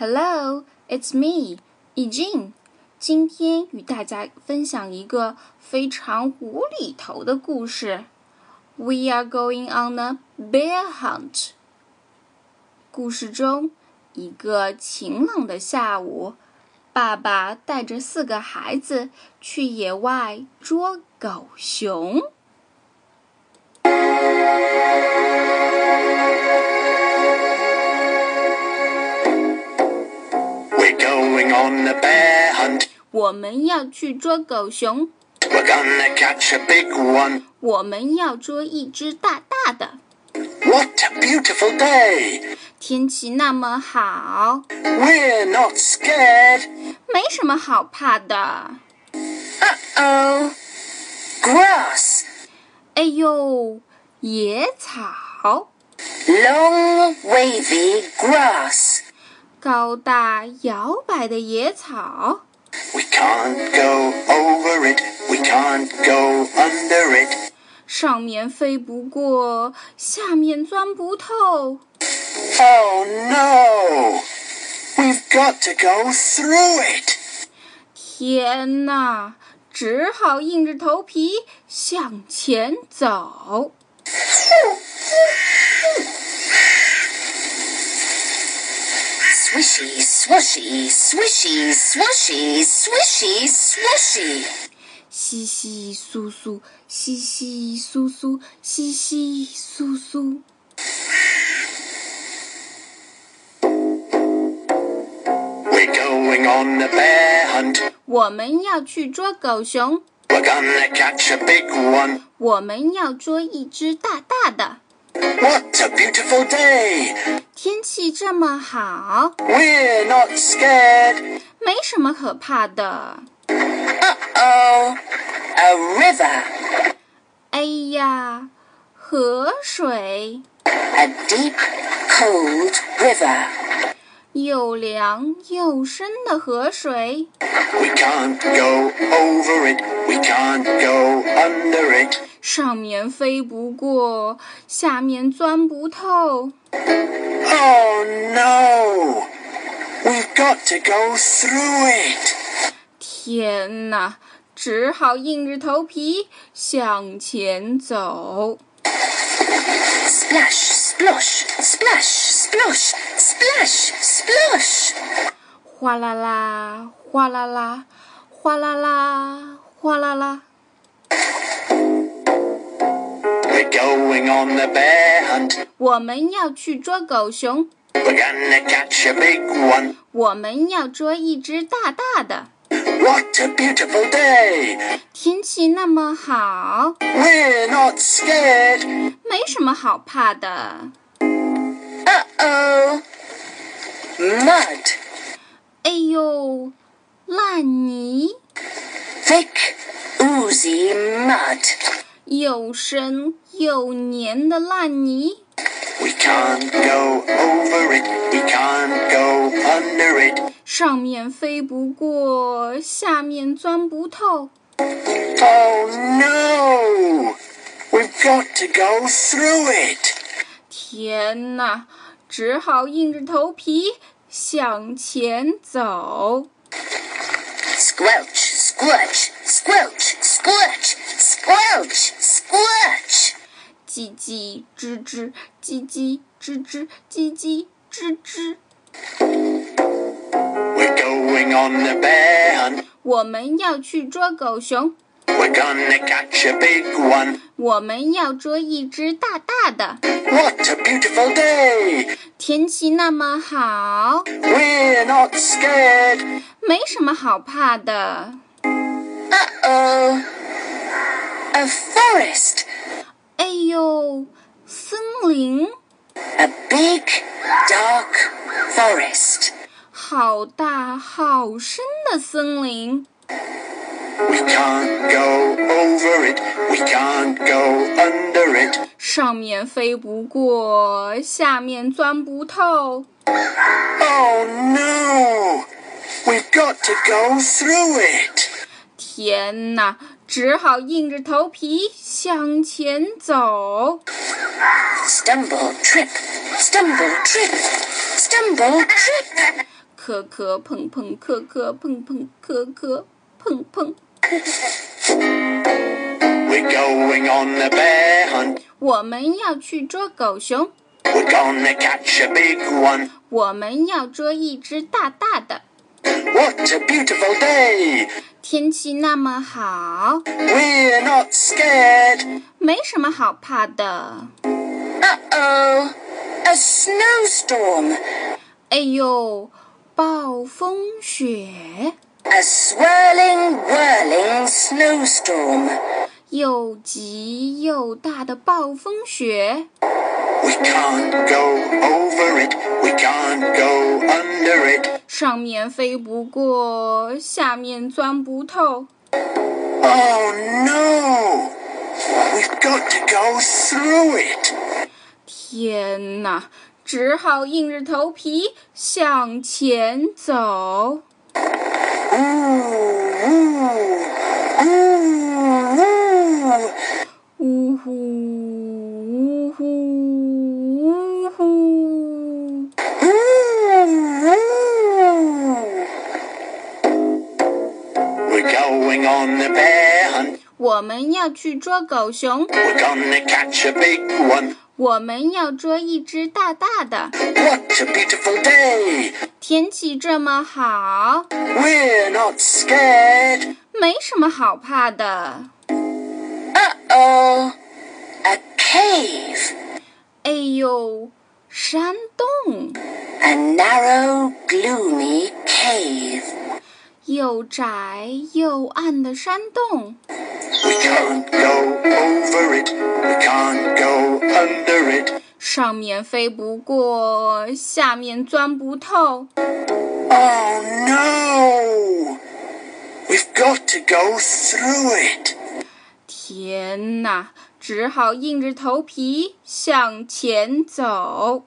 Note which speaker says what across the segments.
Speaker 1: Hello, it's me, Ejin。今天与大家分享一个非常无厘头的故事。We are going on a bear hunt。故事中，一个晴朗的下午，爸爸带着四个孩子去野外捉狗熊。
Speaker 2: on a bear hunt.
Speaker 1: 我们要去捉狗熊，
Speaker 2: We're gonna catch a big one.
Speaker 1: 我们要捉一只大大的。
Speaker 2: What a beautiful day!
Speaker 1: 天气那么好，
Speaker 2: We're not scared.
Speaker 1: 没什么好怕的。
Speaker 2: Uh-oh. Grass.
Speaker 1: 哎呦，野草，
Speaker 2: Long, wavy grass.
Speaker 1: 高大摇摆的野草
Speaker 2: ，We can't go over it. We can't go under it.
Speaker 1: 上面飞不过，下面钻不透。
Speaker 2: Oh no! We've got to go through it.
Speaker 1: 天哪，只好硬着头皮向前走。
Speaker 3: Swishy, swooshy, swishy, swooshy, swishy, swooshy.
Speaker 1: 稀稀疏疏，稀稀疏疏，稀稀疏疏。
Speaker 2: We're going on a bear hunt.
Speaker 1: 我们要去捉狗熊，
Speaker 2: We're gonna catch a big one.
Speaker 1: 我们要捉一只大大的。
Speaker 2: What a beautiful day!
Speaker 1: 天气这么好，
Speaker 2: We're not scared.
Speaker 1: 没什么可怕的。
Speaker 3: Uh-oh. A river.
Speaker 1: 哎呀，河水
Speaker 3: A deep, cold river.
Speaker 1: 又凉又深的河水，
Speaker 2: We can't go over it. We can't go under it.
Speaker 1: 上面飞不过，下面钻不透。
Speaker 2: Oh no! We've got to go through it.
Speaker 1: 天哪，只好硬着头皮向前走。
Speaker 3: Splash, splosh, splash, splosh, splash, splosh.
Speaker 1: 哗啦啦，哗啦啦，哗啦啦，哗啦啦。
Speaker 2: We're going on a bear hunt.
Speaker 1: 我们要去捉狗熊，
Speaker 2: We're gonna catch a big one.
Speaker 1: 我们要捉一只大大的。
Speaker 2: What a beautiful day!
Speaker 1: 天气那么好，
Speaker 2: We're not scared.
Speaker 1: 没什么好怕的。
Speaker 3: Uh-oh. Mud.
Speaker 1: 哎呦，烂泥，
Speaker 3: Thick, oozy mud.
Speaker 1: 又深 又黏的烂泥
Speaker 2: ，We can't go over it. We can't go under it.
Speaker 1: 上面飞不过，下面钻不透。
Speaker 2: Oh no! We've got to go through it.
Speaker 1: 天哪，只好硬着头皮向前走。
Speaker 3: Squelch, squelch, squelch, squelch, squelch.
Speaker 1: 吱吱，叽叽吱吱，叽叽吱吱。
Speaker 2: We're going on a bear hunt.
Speaker 1: 我们要去捉狗熊
Speaker 2: ，We're gonna catch a big one.
Speaker 1: 我们要捉一只大大的。
Speaker 2: What a beautiful day!
Speaker 1: 天气那么好
Speaker 2: ，We're not scared.
Speaker 1: 没什么好怕的。
Speaker 3: Uh-oh. A forest.
Speaker 1: 哎呦，森林，
Speaker 3: A big, dark forest.
Speaker 1: 好大好深的森林，
Speaker 2: We can't go over it. We can't go under it.
Speaker 1: 上面飞不过，下面钻不透。
Speaker 2: Oh no! We've got to go through it.
Speaker 1: 天哪， 只好硬着头皮向前走。
Speaker 3: Stumble, trip, stumble, trip, stumble, trip.
Speaker 1: 磕磕碰碰，磕磕碰碰，磕磕碰碰。
Speaker 2: We're going on a bear hunt.
Speaker 1: 我们要去捉狗熊
Speaker 2: ，We're gonna catch a big one.
Speaker 1: 我们要捉一只大大的。
Speaker 2: What a beautiful day!
Speaker 1: 天气那么好，
Speaker 2: We're not scared.
Speaker 1: 没什么好怕的。
Speaker 3: Uh oh, a snowstorm.
Speaker 1: 哎呦，暴风雪，
Speaker 3: A swirling, whirling snowstorm.
Speaker 1: 又急又大的暴风雪。
Speaker 2: We can't go over it. We can't go under it.
Speaker 1: 上面飞不过，下面钻不透。
Speaker 2: Oh no! We've got to go through it.
Speaker 1: 天哪，只好硬着头皮向前走。我们要去捉狗熊
Speaker 2: ，We're gonna catch a big one.
Speaker 1: 我们要捉一只大大的。
Speaker 2: What a beautiful day!
Speaker 1: 天气这么好
Speaker 2: ，We're not scared.
Speaker 1: 没什么好怕的。
Speaker 3: Uh oh, a cave.
Speaker 1: 哎呦，山洞
Speaker 3: ，A narrow, gloomy cave.
Speaker 1: 又窄又暗的山洞。
Speaker 2: We can't go over it. We can't go under it.
Speaker 1: 上面飞不过，下面钻不透。
Speaker 2: Oh no! We've got to go through it.
Speaker 1: 天哪，只好硬着头皮向前走。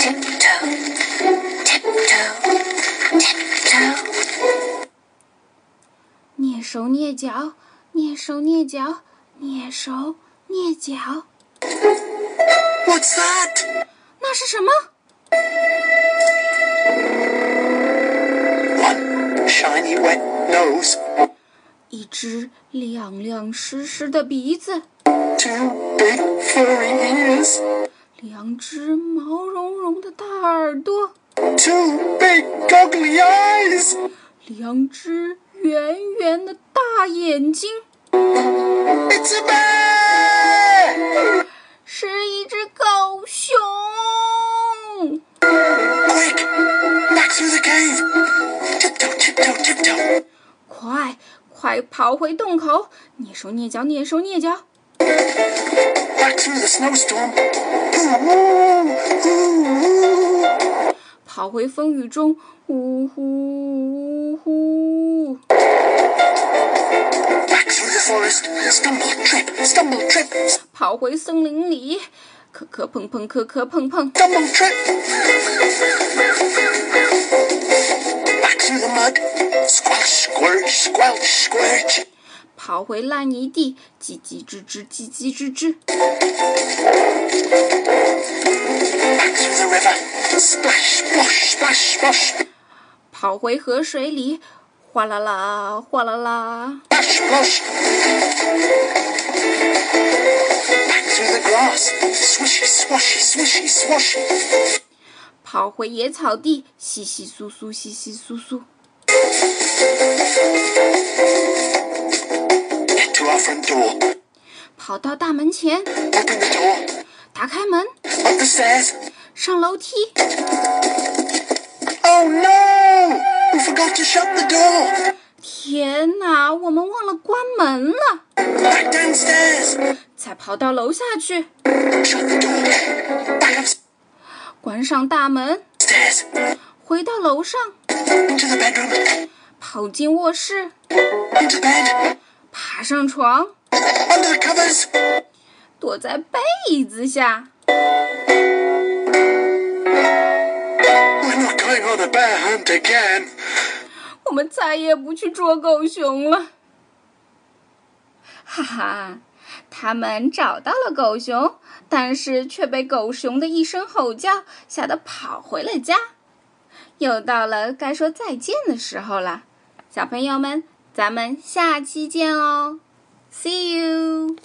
Speaker 3: Tiptoe, tiptoe, tiptoe.
Speaker 1: 蹑手蹑脚，蹑手蹑脚，蹑手蹑脚。
Speaker 2: What's that?
Speaker 1: 那是什么
Speaker 2: ？One shiny wet nose.
Speaker 1: 一只亮亮湿湿的鼻子
Speaker 2: ，Two big furry ears.
Speaker 1: 两只毛茸茸的大耳朵
Speaker 2: ，Two big goggly eyes.
Speaker 1: 两只圆圆的大眼睛。是一只狗熊快快跑回洞口。蹑手蹑脚蹑手蹑脚。跑回风雨中呜呼呜呼。
Speaker 2: Back through the forest. Stumble, trip, stumble, trip,
Speaker 1: 跑回森林里，磕磕碰碰，磕磕碰碰。
Speaker 2: stumble, trip. Back through the mud. Squelch, squirch, squelch, squirch.
Speaker 1: 跑回烂泥地，叽叽吱吱，叽叽吱吱。
Speaker 2: Back through the river. Splash, splosh, splash, splosh.
Speaker 1: 跑回河水里，哗啦啦，哗啦啦。跑回野草地，稀稀疏疏，稀稀疏疏。跑到大门前，打开门，上楼梯。
Speaker 2: Oh no！
Speaker 1: 天哪，我们忘了关门了。
Speaker 2: Back downstairs.
Speaker 1: 再跑到楼下去
Speaker 2: ，Shut the door. Back
Speaker 1: 关上大门.回到楼上
Speaker 2: ，Into the bedroom.
Speaker 1: 跑进卧室
Speaker 2: ，Into bed.
Speaker 1: 爬上床
Speaker 2: ，Under the covers.
Speaker 1: 躲在被子下。我们再也不去捉狗熊了。哈哈，他们找到了狗熊，但是却被狗熊的一声吼叫吓得跑回了家。又到了该说再见的时候了，小朋友们，咱们下期见哦，See you。